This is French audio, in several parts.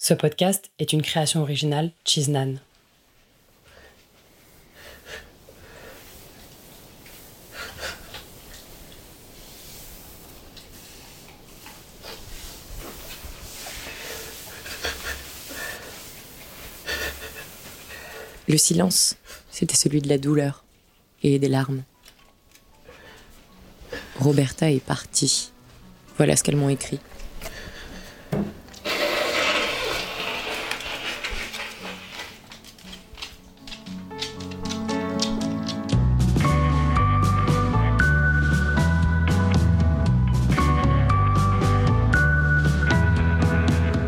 Ce podcast est une création originale Chiznan. Le silence, c'était celui de la douleur et des larmes. Roberta est partie. Voilà ce qu'elles m'ont écrit.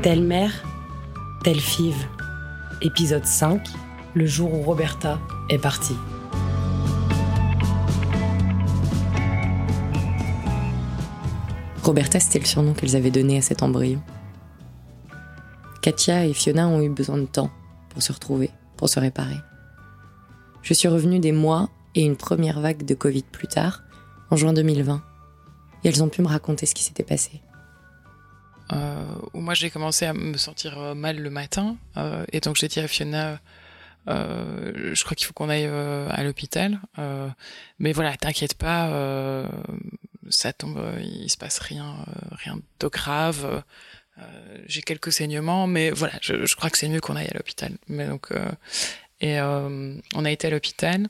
Telle mère, telle five. Épisode 5, le jour où Roberta est partie. Roberta, c'était le surnom qu'elles avaient donné à cet embryon. Katia et Fiona ont eu besoin de temps pour se retrouver, pour se réparer. Je suis revenue des mois et une première vague de Covid plus tard, en juin 2020. Et elles ont pu me raconter ce qui s'était passé. Euh, où moi j'ai commencé à me sentir euh, mal le matin, euh, et donc j'ai dit à Fiona, je crois qu'il faut qu'on aille à l'hôpital. Mais voilà, t'inquiète pas, ça tombe, il se passe rien, rien de grave. J'ai quelques saignements, mais voilà, je, je crois que c'est mieux qu'on aille à l'hôpital. Mais donc, et on a été à l'hôpital.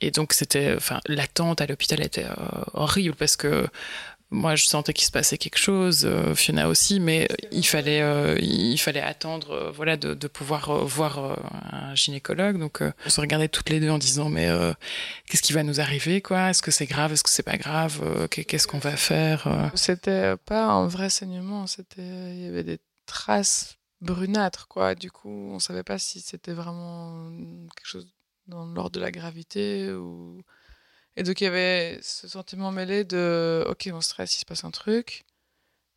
et donc c'était, enfin, l'attente à l'hôpital était horrible parce que moi je sentais qu'il se passait quelque chose, euh, Fiona aussi, mais il fallait, euh, il fallait attendre, euh, voilà, de, pouvoir voir un gynécologue. Donc on se regardait toutes les deux en disant mais qu'est-ce qui va nous arriver, quoi? Est-ce que c'est grave? Est-ce que c'est pas grave? Qu'est-ce qu'on va faire C'était pas un vrai saignement, c'était, il y avait des traces brunâtres, quoi. Du coup, on savait pas si c'était vraiment quelque chose dans l'ordre de la gravité ou et donc, il y avait ce sentiment mêlé de OK, on stresse, il se passe un truc.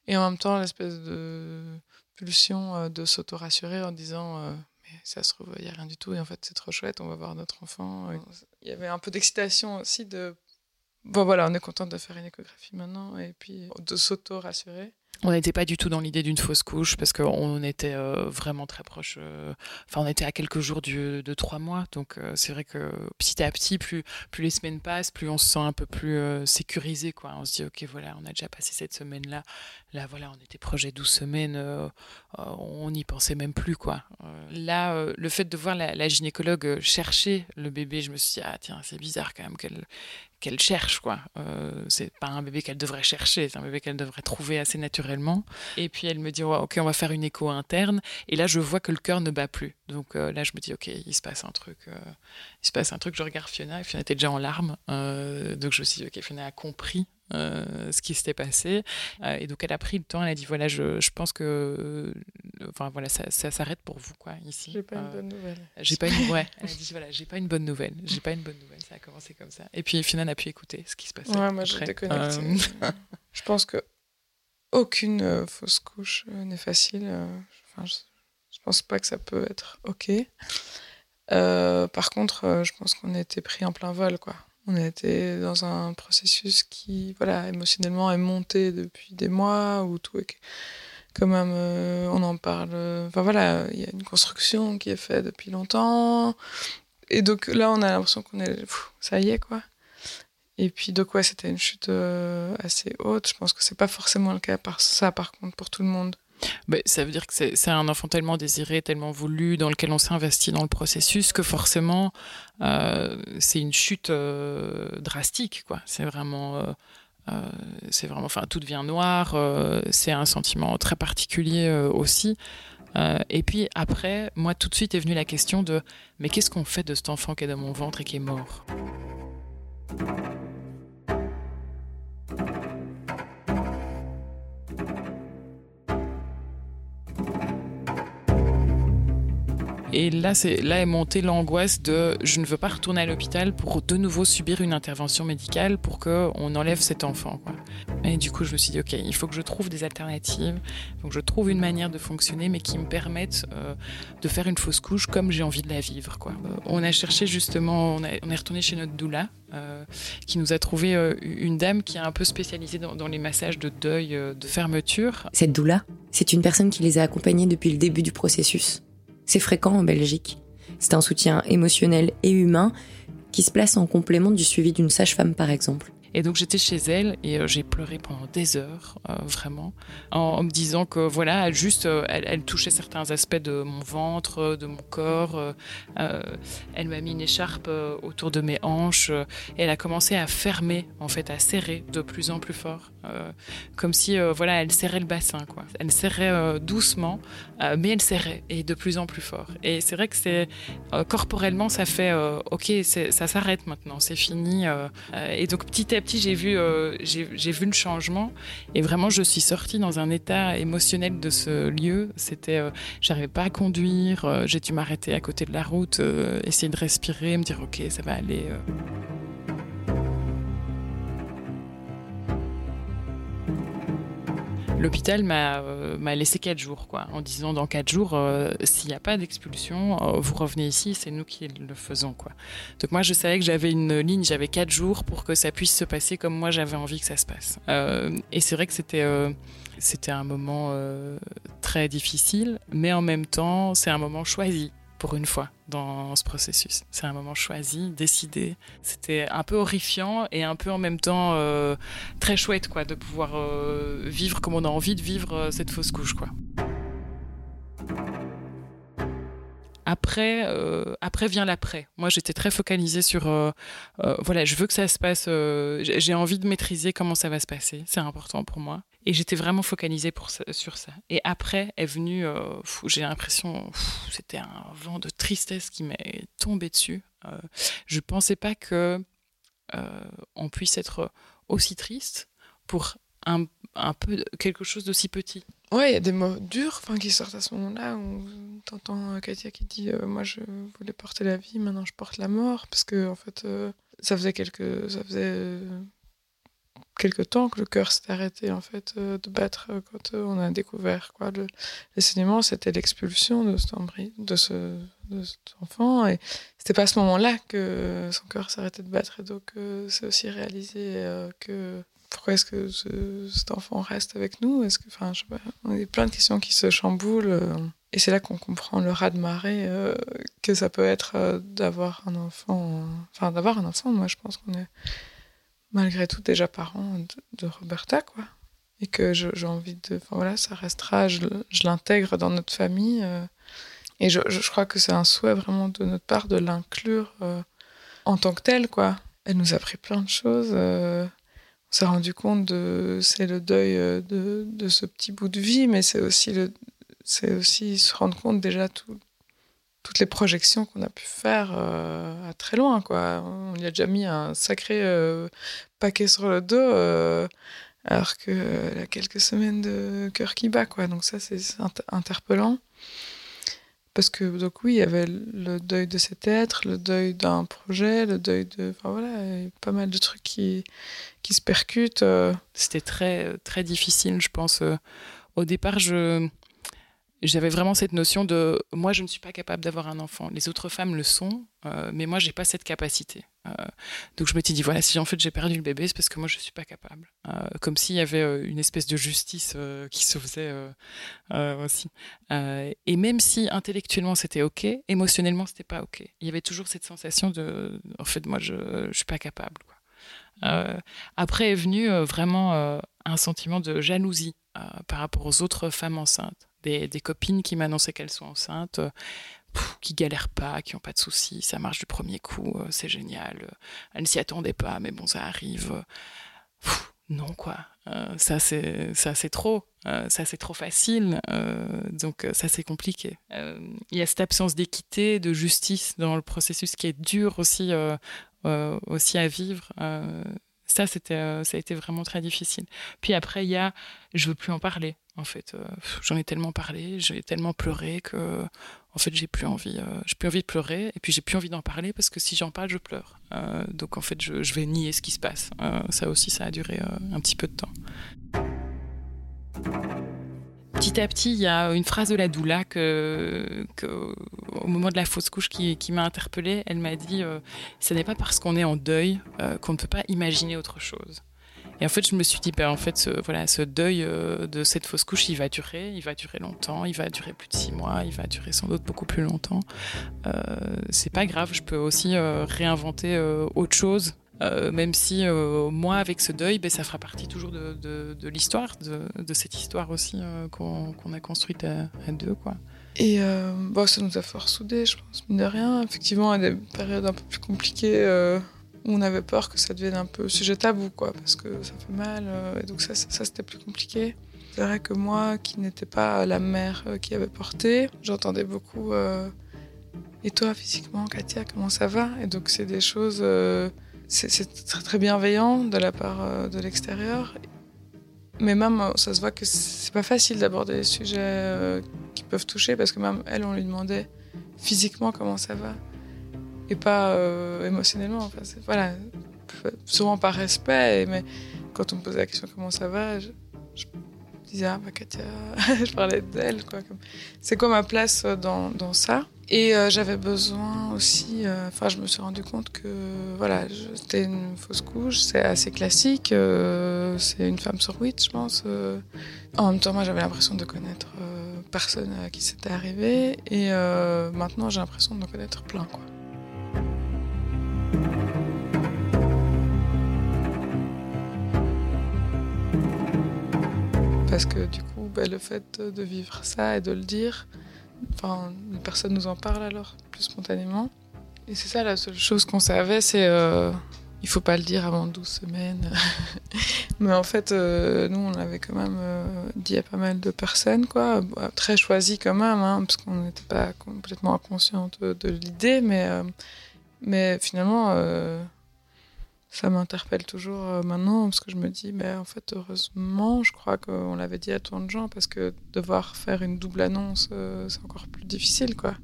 Et en même temps, l'espèce de pulsion euh, de s'auto-rassurer en disant euh, Mais ça se trouve, il n'y a rien du tout. Et en fait, c'est trop chouette, on va voir notre enfant. Il y avait un peu d'excitation aussi de Bon, voilà, on est content de faire une échographie maintenant. Et puis, de s'auto-rassurer. On n'était pas du tout dans l'idée d'une fausse couche parce qu'on était euh, vraiment très proche. euh, Enfin, on était à quelques jours de trois mois. Donc, euh, c'est vrai que petit à petit, plus, plus les semaines passent, plus on se sent un peu plus sécurisé. Quoi. On se dit, OK, voilà, on a déjà passé cette semaine-là. Là, voilà, on était des 12 semaines. on n'y pensait même plus. Quoi. Là, le fait de voir la, la gynécologue chercher le bébé, je me suis dit, ah tiens, c'est bizarre quand même qu'elle qu'elle cherche quoi. Euh, c'est pas un bébé qu'elle devrait chercher, c'est un bébé qu'elle devrait trouver assez naturellement. Et puis elle me dit ouais, ok on va faire une écho interne. Et là je vois que le cœur ne bat plus. Donc euh, là je me dis ok il se passe un truc, euh, il se passe un truc. Je regarde Fiona et Fiona était déjà en larmes. Donc je me suis dit ok Fiona a compris. Euh, ce qui s'était passé Euh, et donc elle a pris le temps elle a dit voilà je, je pense que euh, enfin voilà ça, ça s'arrête pour vous quoi ici J'ai pas une bonne nouvelle. j'ai pas une ouais elle a dit voilà j'ai pas une bonne nouvelle j'ai pas une bonne nouvelle ça a commencé comme ça et puis Fiona n'a pu écouter ce qui se passait Ouais, moi, déconnecté. Euh, Je pense que aucune fausse couche n'est facile. Enfin, je, je pense pas que ça peut être OK. Par contre, je pense qu'on a été pris en plein vol, quoi. On a été dans un processus qui, voilà, émotionnellement est monté depuis des mois, où tout est quand même, euh, on en parle. euh, Enfin voilà, il y a une construction qui est faite depuis longtemps. Et donc là, on a l'impression qu'on est, ça y est, quoi. Et puis donc ouais, c'était une chute euh, assez haute. Je pense que c'est pas forcément le cas par ça, par contre, pour tout le monde. Ça veut dire que c'est un enfant tellement désiré, tellement voulu, dans lequel on s'est investi dans le processus, que forcément, euh, c'est une chute euh, drastique. C'est vraiment, euh, c'est vraiment, enfin, tout devient noir. c'est un sentiment très particulier aussi. Et puis après, moi, tout de suite est venue la question de, mais qu'est-ce qu'on fait de cet enfant qui est dans mon ventre et qui est mort? Et là, c'est là est montée l'angoisse de je ne veux pas retourner à l'hôpital pour de nouveau subir une intervention médicale pour que on enlève cet enfant. Et du coup, je me suis dit, OK, il faut que je trouve des alternatives, que je trouve une manière de fonctionner, mais qui me permette euh, de faire une fausse couche comme j'ai envie de la vivre. Euh, on a cherché justement, on, est retourné chez notre doula, euh, qui nous a trouvé une dame qui est un peu spécialisée dans les massages de deuil, de fermeture. Cette doula, c'est une personne qui les a accompagnés depuis le début du processus. C'est fréquent en Belgique. C'est un soutien émotionnel et humain qui se place en complément du suivi d'une sage-femme par exemple. Et donc j'étais chez elle et euh, j'ai pleuré pendant des heures, euh, vraiment, en, me disant que voilà, juste, euh, elle, touchait certains aspects de mon ventre, de mon corps. elle m'a mis une écharpe autour de mes hanches et elle a commencé à fermer, en fait, à serrer de plus en plus fort, comme si voilà, elle serrait le bassin, quoi. Elle serrait doucement, mais elle serrait et de plus en plus fort. Et c'est vrai que c'est corporellement, ça fait ok, ça s'arrête maintenant, c'est fini. et donc petit à j'ai vu, euh, vu le changement et vraiment je suis sortie dans un état émotionnel de ce lieu. C'était, euh, j'arrivais pas à conduire, euh, j'ai dû m'arrêter à côté de la route, essayer de respirer, me dire ok ça va aller. L'hôpital euh, m'a laissé quatre jours, quoi, en disant dans quatre jours, euh, s'il n'y a pas d'expulsion, euh, vous revenez ici, c'est nous qui le faisons, quoi. Donc moi, je savais que j'avais une ligne, j'avais quatre jours pour que ça puisse se passer comme moi j'avais envie que ça se passe. et c'est vrai que c'était c'était un moment très difficile, mais en même temps, c'est un moment choisi pour une fois dans ce processus. C'est un moment choisi, décidé. C'était un peu horrifiant et un peu en même temps euh, très chouette quoi, de pouvoir euh, vivre comme on a envie de vivre euh, cette fausse couche. Quoi. Après, après vient l'après. Moi, j'étais très focalisée sur, voilà, je veux que ça se passe. j'ai envie de maîtriser comment ça va se passer. C'est important pour moi. Et j'étais vraiment focalisée pour sur ça. Et après est venu, euh, j'ai l'impression, c'était un vent de tristesse qui m'est tombé dessus. Euh, je pensais pas que euh, on puisse être aussi triste pour un, un peu quelque chose d'aussi petit. Ouais, il y a des mots durs qui sortent à ce moment-là où t'entends Katia qui dit Moi je voulais porter la vie, maintenant je porte la mort. Parce que en fait, ça faisait quelques. Ça faisait quelque temps que le cœur s'est arrêté en fait euh, de battre euh, quand euh, on a découvert quoi le, c'était l'expulsion de cet de ce, de enfant. Et c'était pas à ce moment-là que son cœur s'arrêtait de battre. Et donc c'est aussi réalisé que pourquoi est-ce que cet enfant reste avec nous? Est-ce que enfin je sais pas on a plein de questions qui se chamboulent et c'est là qu'on comprend le raz de marée que ça peut être d'avoir un enfant enfin d'avoir un enfant. Moi je pense qu'on est malgré tout déjà parent de, Roberta, quoi. Et que j'ai envie de. Voilà, ça restera, je, l'intègre dans notre famille. Euh, et je, crois que c'est un souhait vraiment de notre part de l'inclure euh, en tant que tel, quoi. Elle nous a pris plein de choses. Euh, on s'est rendu compte de. C'est le deuil de, de, ce petit bout de vie, mais c'est aussi, c'est aussi se rendre compte déjà tout, toutes les projections qu'on a pu faire euh, à très loin. Quoi. On y a déjà mis un sacré euh, paquet sur le dos, euh, alors qu'il a quelques semaines de cœur qui bat. Quoi. Donc ça, c'est interpellant. Parce que, donc oui, il y avait le deuil de cet être, le deuil d'un projet, le deuil de... Voilà, il y a pas mal de trucs qui, qui se percutent. C'était très, très difficile, je pense. Au départ, je j'avais vraiment cette notion de moi je ne suis pas capable d'avoir un enfant. Les autres femmes le sont euh, mais moi j'ai pas cette capacité. Euh, donc je m'étais dit voilà si en fait j'ai perdu le bébé c'est parce que moi je suis pas capable. Euh, comme s'il y avait une espèce de justice qui se faisait aussi. Et même si intellectuellement c'était ok émotionnellement c'était pas ok. Il y avait toujours cette sensation de en fait moi je, je suis pas capable après est venu vraiment un sentiment de jalousie par rapport aux autres femmes enceintes des, copines qui m'annonçaient qu'elles sont enceintes, euh, qui galèrent pas, qui ont pas de soucis, ça marche du premier coup, euh, c'est génial. Euh, elles ne s'y attendaient pas, mais bon, ça arrive. non, quoi. ça, c'est ça c'est trop. ça, c'est trop facile. donc, ça, c'est compliqué. Il y a cette absence d'équité, de justice dans le processus qui est dur aussi, aussi à vivre ça c'était ça a été vraiment très difficile puis après il y a je veux plus en parler en fait. Euh, j'en ai tellement parlé, j'ai tellement pleuré que en fait, j'ai plus envie, j'ai plus envie de pleurer, et puis j'ai plus envie d'en parler parce que si j'en parle, je pleure. donc en fait, je, vais nier ce qui se passe. ça aussi, ça a duré un petit peu de temps petit à petit, il y a une phrase de la doula que, au moment de la fausse couche qui, m'a interpellée. Elle m'a dit euh, Ce n'est pas parce qu'on est en deuil euh, qu'on ne peut pas imaginer autre chose. Et en fait, je me suis dit, ben, en fait, ce, voilà, ce deuil euh, de cette fausse couche, il va durer, il va durer longtemps, il va durer plus de six mois, il va durer sans doute beaucoup plus longtemps. c'est pas grave, je peux aussi réinventer autre chose euh, même si euh, moi, avec ce deuil, ben, ça fera partie toujours de, l'histoire, de, cette histoire aussi euh, qu'on a construite à, deux. Quoi. Et bon, ça nous a fort soudés, je pense, mine de rien. Effectivement, a des périodes un peu plus compliquées on avait peur que ça devienne un peu sujet tabou, quoi, parce que ça fait mal. et donc ça, ça, c'était plus compliqué. C'est vrai que moi, qui n'étais pas la mère qui avait porté, j'entendais beaucoup Et toi, physiquement, Katia, comment ça va? Et donc, c'est des choses c'est très, très bienveillant de la part euh, de l'extérieur. Mais même, euh, ça se voit que c'est pas facile d'aborder les sujets euh, qui peuvent toucher parce que même elle, on lui demandait physiquement comment ça va? Et pas émotionnellement. Enfin, voilà, souvent par respect, mais quand on me posait la question comment ça va, je, disais ah bah Katia, je parlais d'elle. C'est quoi ma place dans, dans ça? Et euh, j'avais besoin aussi, euh, enfin, je me suis rendu compte que voilà, c'était une fausse couche, c'est assez classique, euh, c'est une femme sur huit, je pense. En même temps, moi, j'avais l'impression de connaître personne à qui c'était arrivé, et maintenant, j'ai l'impression de connaître plein, quoi. Parce que du coup, bah, le fait de vivre ça et de le dire, Enfin, personne nous en parle alors, plus spontanément. Et c'est ça la seule chose qu'on savait, c'est euh, il faut pas le dire avant 12 semaines. Mais en fait, euh, nous, on l'avait quand même euh, dit à pas mal de personnes, quoi. Très choisi quand même, hein, parce qu'on n'était pas complètement inconsciente de, l'idée, mais, euh, mais finalement, ça m'interpelle toujours euh, maintenant parce que je me dis, mais en fait, heureusement, je crois qu'on l'avait dit à tant de gens parce que devoir faire une double annonce, euh, c'est encore plus difficile, quoi.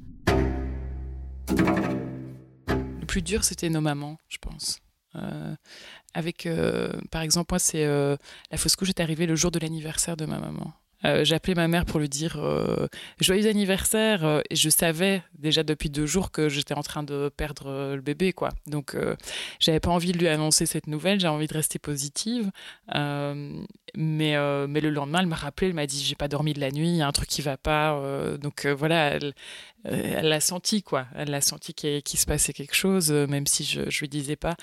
Le plus dur, c'était nos mamans, je pense. Euh, avec, par exemple, moi, c'est la fausse couche est arrivée le jour de l'anniversaire de ma maman. Euh, appelé ma mère pour lui dire euh, joyeux anniversaire euh, et je savais déjà depuis deux jours que j'étais en train de perdre le bébé quoi. Donc j'avais pas envie de lui annoncer cette nouvelle j'ai envie de rester positive. Mais mais le lendemain elle m'a rappelé elle m'a dit j'ai pas dormi de la nuit il y a un truc qui va pas donc voilà elle l'a senti quoi. Elle l'a senti qu'il se passait quelque chose même si je, je lui disais pas.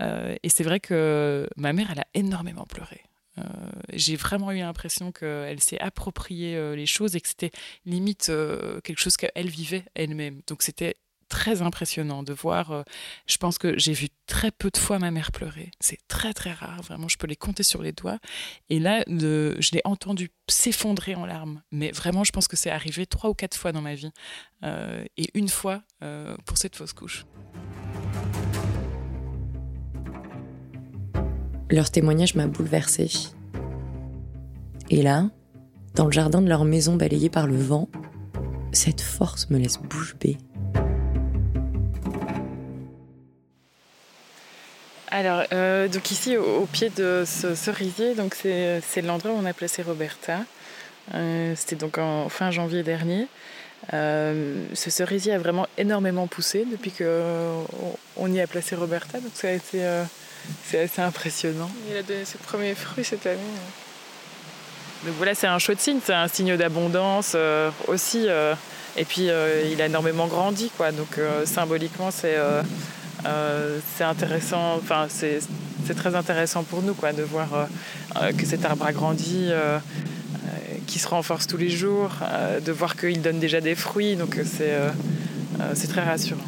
Et c'est vrai que ma mère elle a énormément pleuré j'ai vraiment eu l'impression qu'elle s'est approprié euh, les choses et que c'était limite euh, quelque chose qu'elle vivait elle-même. Donc c'était très impressionnant de voir. je pense que j'ai vu très peu de fois ma mère pleurer. C'est très très rare, vraiment. Je peux les compter sur les doigts. Et là, je l'ai entendu s'effondrer en larmes. Mais vraiment, je pense que c'est arrivé trois ou quatre fois dans ma vie. et une fois pour cette fausse couche. Leur témoignage m'a bouleversée. Et là, dans le jardin de leur maison balayée par le vent, cette force me laisse bouche bée. Alors, euh, donc ici, au, pied de ce cerisier, donc c'est, l'endroit où on a placé Roberta. Euh, c'était donc en fin janvier dernier. Euh, ce cerisier a vraiment énormément poussé depuis qu'on y a placé Roberta, donc ça a été c'est assez impressionnant. Il a donné ses premiers fruits cette année. Donc voilà, c'est un chouette signe, c'est un signe d'abondance euh, aussi. Euh, et puis euh, il a énormément grandi, quoi. Donc symboliquement, c'est c'est intéressant. Enfin, c'est très intéressant pour nous, quoi, de voir que cet arbre a grandi, qui se renforce tous les jours, de voir qu'il donne déjà des fruits. Donc c'est très rassurant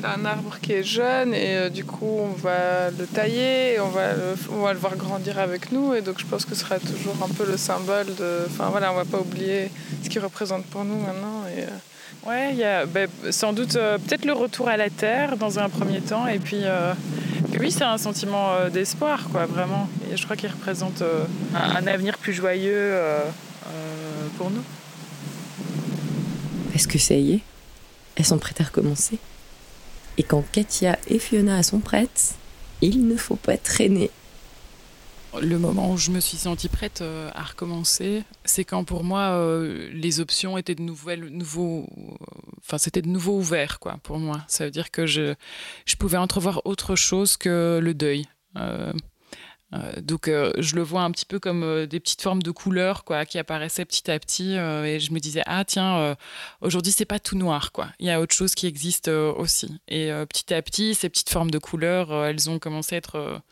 c'est un arbre qui est jeune et euh, du coup on va le tailler, et on va le, on va le voir grandir avec nous et donc je pense que ce sera toujours un peu le symbole de. Enfin voilà, on va pas oublier ce qu'il représente pour nous maintenant. Et, euh. Ouais, il y a ben, sans doute euh, peut-être le retour à la terre dans un premier temps et puis. oui, c'est un sentiment d'espoir, quoi, vraiment. Et je crois qu'il représente un, un, avenir plus joyeux pour nous. Est-ce que ça y est? Elles sont prêtes à recommencer? Et quand Katia et Fiona sont prêtes, il ne faut pas traîner. Le moment où je me suis sentie prête euh, à recommencer, c'est quand pour moi euh, les options étaient de nouvelles, nouveaux, enfin c'était de nouveau ouvert quoi pour moi. Ça veut dire que je, je pouvais entrevoir autre chose que le deuil. Euh, euh, donc euh, je le vois un petit peu comme euh, des petites formes de couleurs quoi qui apparaissaient petit à petit et je me disais ah tiens aujourd'hui c'est pas tout noir quoi. Il y a autre chose qui existe aussi. Et petit à petit ces petites formes de couleurs elles ont commencé à être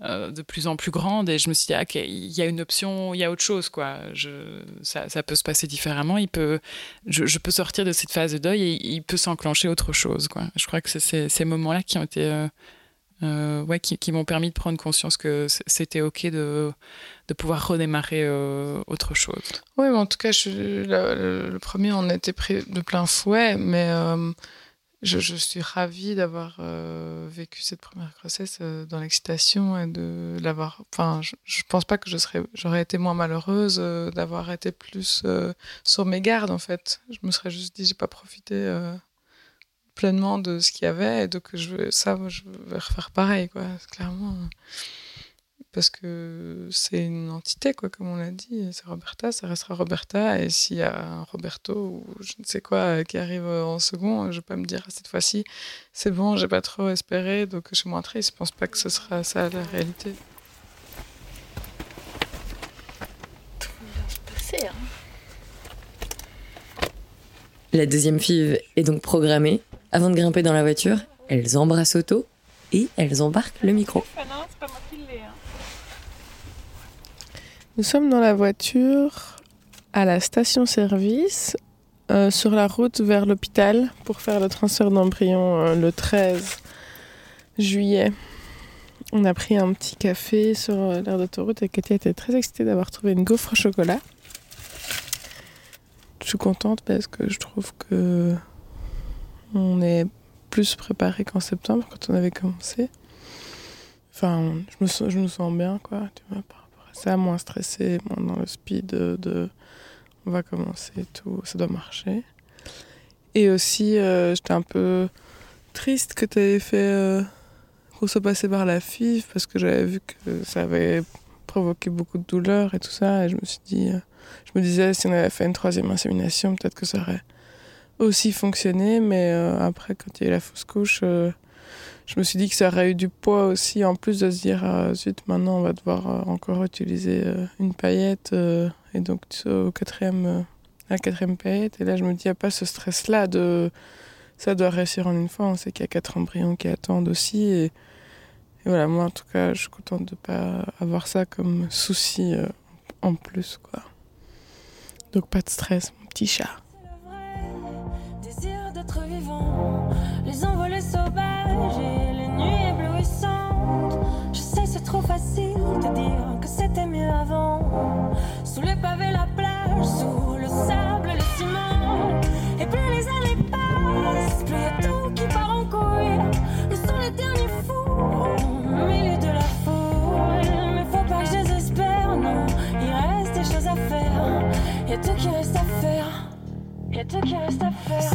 de plus en plus grandes et je me suis dit ah, ok il y a une option il y a autre chose quoi. Ça, ça peut se passer différemment. Il peut je, je, peux sortir de cette phase de deuil et il peut s'enclencher autre chose quoi. Je crois que c'est ces moments là qui ont été euh, ouais, qui, qui m'ont permis de prendre conscience que c'était OK de, de pouvoir redémarrer euh, autre chose. Oui, mais en tout cas, le, premier, on été pris de plein fouet, mais euh, je, je, suis ravie d'avoir vécu cette première grossesse dans l'excitation et de l'avoir. Enfin, je, je pense pas que j'aurais été moins malheureuse d'avoir été plus sur mes gardes, en fait. Je me serais juste dit, j'ai pas profité pleinement de ce qu'il y avait. Et donc, je veux, ça, je vais refaire pareil, quoi, clairement. Parce que c'est une entité, quoi, comme on l'a dit. C'est Roberta, ça restera Roberta. Et s'il y a un Roberto ou je ne sais quoi qui arrive en second, je peux me dire cette fois-ci, c'est bon, j'ai pas trop espéré, donc je suis moins triste. Je pense pas que ce sera ça la réalité. Tout va se passer, hein. La deuxième fille est donc programmée. Avant de grimper dans la voiture, elles embrassent Otto et elles embarquent le micro. Nous sommes dans la voiture à la station-service euh, sur la route vers l'hôpital pour faire le transfert d'embryon euh, le 13 juillet. On a pris un petit café sur euh, l'aire d'autoroute et Katia était très excitée d'avoir trouvé une gaufre au chocolat. Je suis contente parce que je trouve que on est plus préparé qu'en septembre quand on avait commencé. Enfin, je me sens, bien, quoi, tu vois, par rapport à ça, moins stressé, moins dans le speed de, on va commencer tout, ça doit marcher. Et aussi, euh, j'étais un peu triste que tu avais fait euh, qu'on soit passé par la FIV parce que j'avais vu que ça avait provoqué beaucoup de douleur et tout ça. Et je me suis dit, euh, je me disais, si on avait fait une troisième insémination, peut-être que ça aurait aussi fonctionné, mais euh, après, quand il y a eu la fausse couche, euh, je me suis dit que ça aurait eu du poids aussi, en plus de se dire, ah, zut, maintenant on va devoir euh, encore utiliser une paillette, et donc au quatrième, la quatrième paillette, et là je me dis, il n'y a pas ce stress-là de ça doit réussir en une fois, on sait qu'il y a quatre embryons qui attendent aussi, et, et, voilà, moi en tout cas, je suis contente de ne pas avoir ça comme souci en plus, quoi. Donc pas de stress, mon petit chat. Les envolées sauvages et les nuits éblouissantes. Je sais, c'est trop facile de dire que c'était mieux avant. Sous les pavés, la plage, sous le sable, le ciment. Et plus les années passent, plus y a tout qui part en couille. Nous sommes les derniers fous au milieu de la foule. Mais faut pas que je désespère, non. Il reste des choses à faire. Y a tout qui reste à faire. Y a tout qui reste à faire.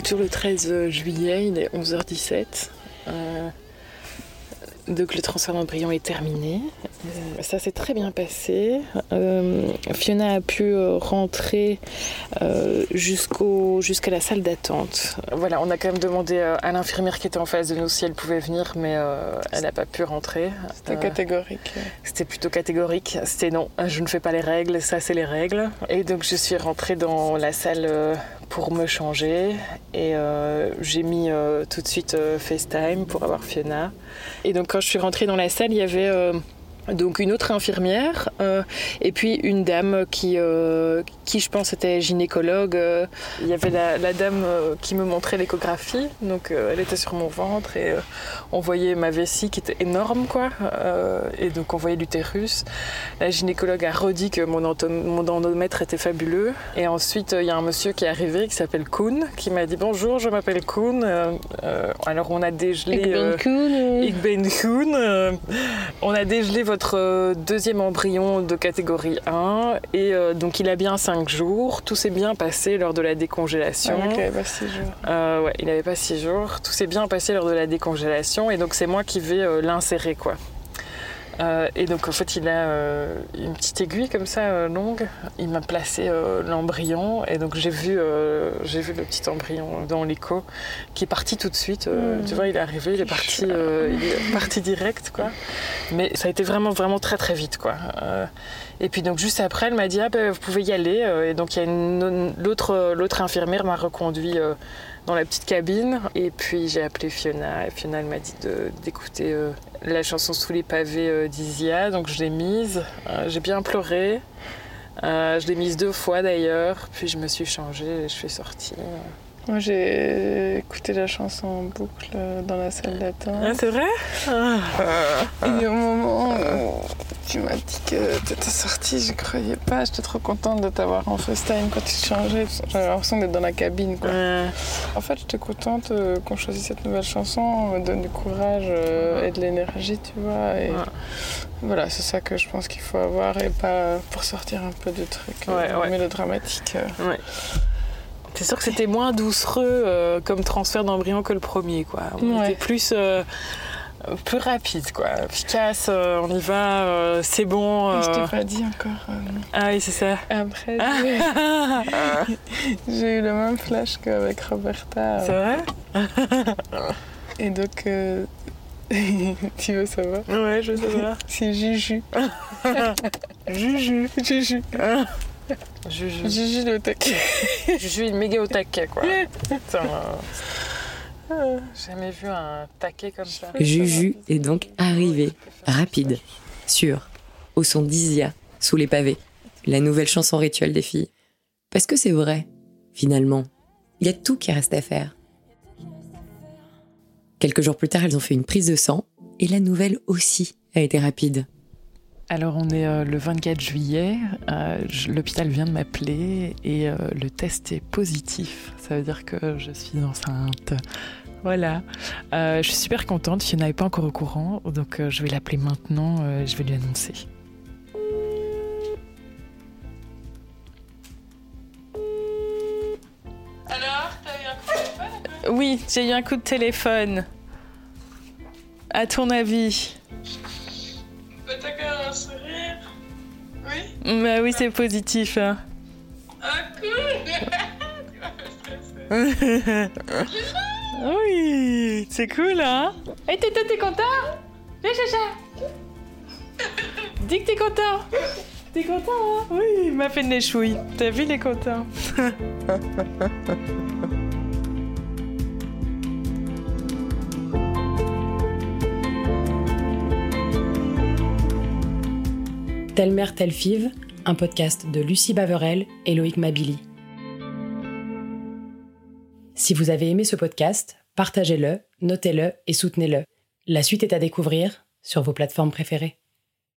Est toujours le 13 juillet, il est 11h17. Euh, donc le transfert d'embryon est terminé. Euh, ça s'est très bien passé. Euh, Fiona a pu euh, rentrer euh, jusqu'au, jusqu'à la salle d'attente. Voilà, on a quand même demandé à l'infirmière qui était en face de nous si elle pouvait venir, mais euh, elle n'a pas pu rentrer. C'était catégorique. C'était plutôt catégorique. C'était non, je ne fais pas les règles, ça c'est les règles. Et donc je suis rentrée dans la salle pour me changer et j'ai mis tout de suite FaceTime pour avoir Fiona. Et donc quand je suis rentrée dans la salle, il y avait donc une autre infirmière euh, et puis une dame qui, euh, qui je pense était gynécologue. Euh, il y avait la, la dame qui me montrait l'échographie, donc elle était sur mon ventre et on voyait ma vessie qui était énorme quoi, et donc on voyait l'utérus. La gynécologue a redit que mon, mon endomètre était fabuleux et ensuite il y a un monsieur qui est arrivé qui s'appelle Koen qui m'a dit bonjour je m'appelle euh, alors on a dégelé. Ik ben Koen. Euh, on a dégelé votre euh, deuxième embryon de catégorie 1 et euh, donc il a bien 5 jours. Tout s'est bien passé lors de la décongélation. Ah, ok, bah six jours. Euh, ouais, il n'avait pas 6 jours. Tout s'est bien passé lors de la décongélation et donc c'est moi qui vais euh, l'insérer quoi. Euh, et donc en fait il a euh, une petite aiguille comme ça euh, longue. Il m'a placé l'embryon et donc j'ai vu, j'ai vu le petit embryon dans l'écho qui est parti tout de suite. Mhm. Tu vois, il est arrivé, il est parti, il est parti direct quoi. Mais ça a été vraiment vraiment très très vite quoi. Euh, et puis donc juste après elle m'a dit ah ben, vous pouvez y aller Euh, et donc a une l'autre l'autre infirmière m'a reconduit euh, dans la petite cabine. Et puis j'ai appelé Fiona et Fiona m'a dit d'écouter euh, la chanson sous les pavés euh, d'Isia donc je l'ai mise Euh, j'ai bien pleuré Euh, je l'ai mise deux fois d'ailleurs. Puis je me suis changée et je suis sortie Moi, j'ai écouté la chanson en boucle dans la salle d'attente. c'est vrai? Et au moment où tu m'as dit que tu étais sortie, je croyais pas. J'étais trop contente de t'avoir en FaceTime quand tu changeais. J'avais l'impression d'être dans la cabine. Quoi. En fait, j'étais contente euh, qu'on choisisse cette nouvelle chanson. On me donne du courage euh, et de l'énergie, tu vois. Et voilà, c'est ça que je pense qu'il faut avoir et pas pour sortir un peu de trucs euh, Ouais, ouais. mélodramatiques. euh. C'est sûr que c'était moins doucereux euh, comme transfert d'embryon que le premier, quoi. On Ouais. était plus, euh, plus rapide, quoi. Efficace, euh, on y va, c'est bon. Je euh. t'ai pas dit encore. Ah oui, c'est ça. Après, j'ai- j'ai eu le même flash qu'avec Roberta. c'est vrai Et donc, tu veux savoir Ouais, je sais pas. C'est Juju. Juju. Juju. Juju. Juju le taquet. Juju est méga au taquet, quoi. Putain, euh, jamais vu un taquet comme ça. Juju est donc arrivé, rapide, sûr, au son d'Isia, sous les pavés, la nouvelle chanson rituelle des filles. Parce que c'est vrai, finalement, il y a tout qui reste à faire. Quelques jours plus tard, elles ont fait une prise de sang, et la nouvelle aussi a été rapide. Alors on est euh, le 24 juillet, euh, l'hôpital vient de m'appeler et euh, le test est positif. Ça veut dire que je suis enceinte. Voilà. Je suis super contente, Fiona n'est pas encore au courant, donc je vais l'appeler maintenant, euh, je vais lui annoncer. Alors, t'as eu un coup de téléphone? Oui, j'ai eu un coup de téléphone. À ton avis? Bah, un sourire. Oui Bah oui, c'est positif. hein. Ah, cool oui, c'est cool, hein Et t'es t'es content? Viens, Chacha Dis que t'es content T'es content, hein? Oui, il m'a fait des chouilles. T'as vu, il est content. Telle mère, telle five, un podcast de Lucie Baverel et Loïc Mabili. Si vous avez aimé ce podcast, partagez-le, notez-le et soutenez-le. La suite est à découvrir sur vos plateformes préférées.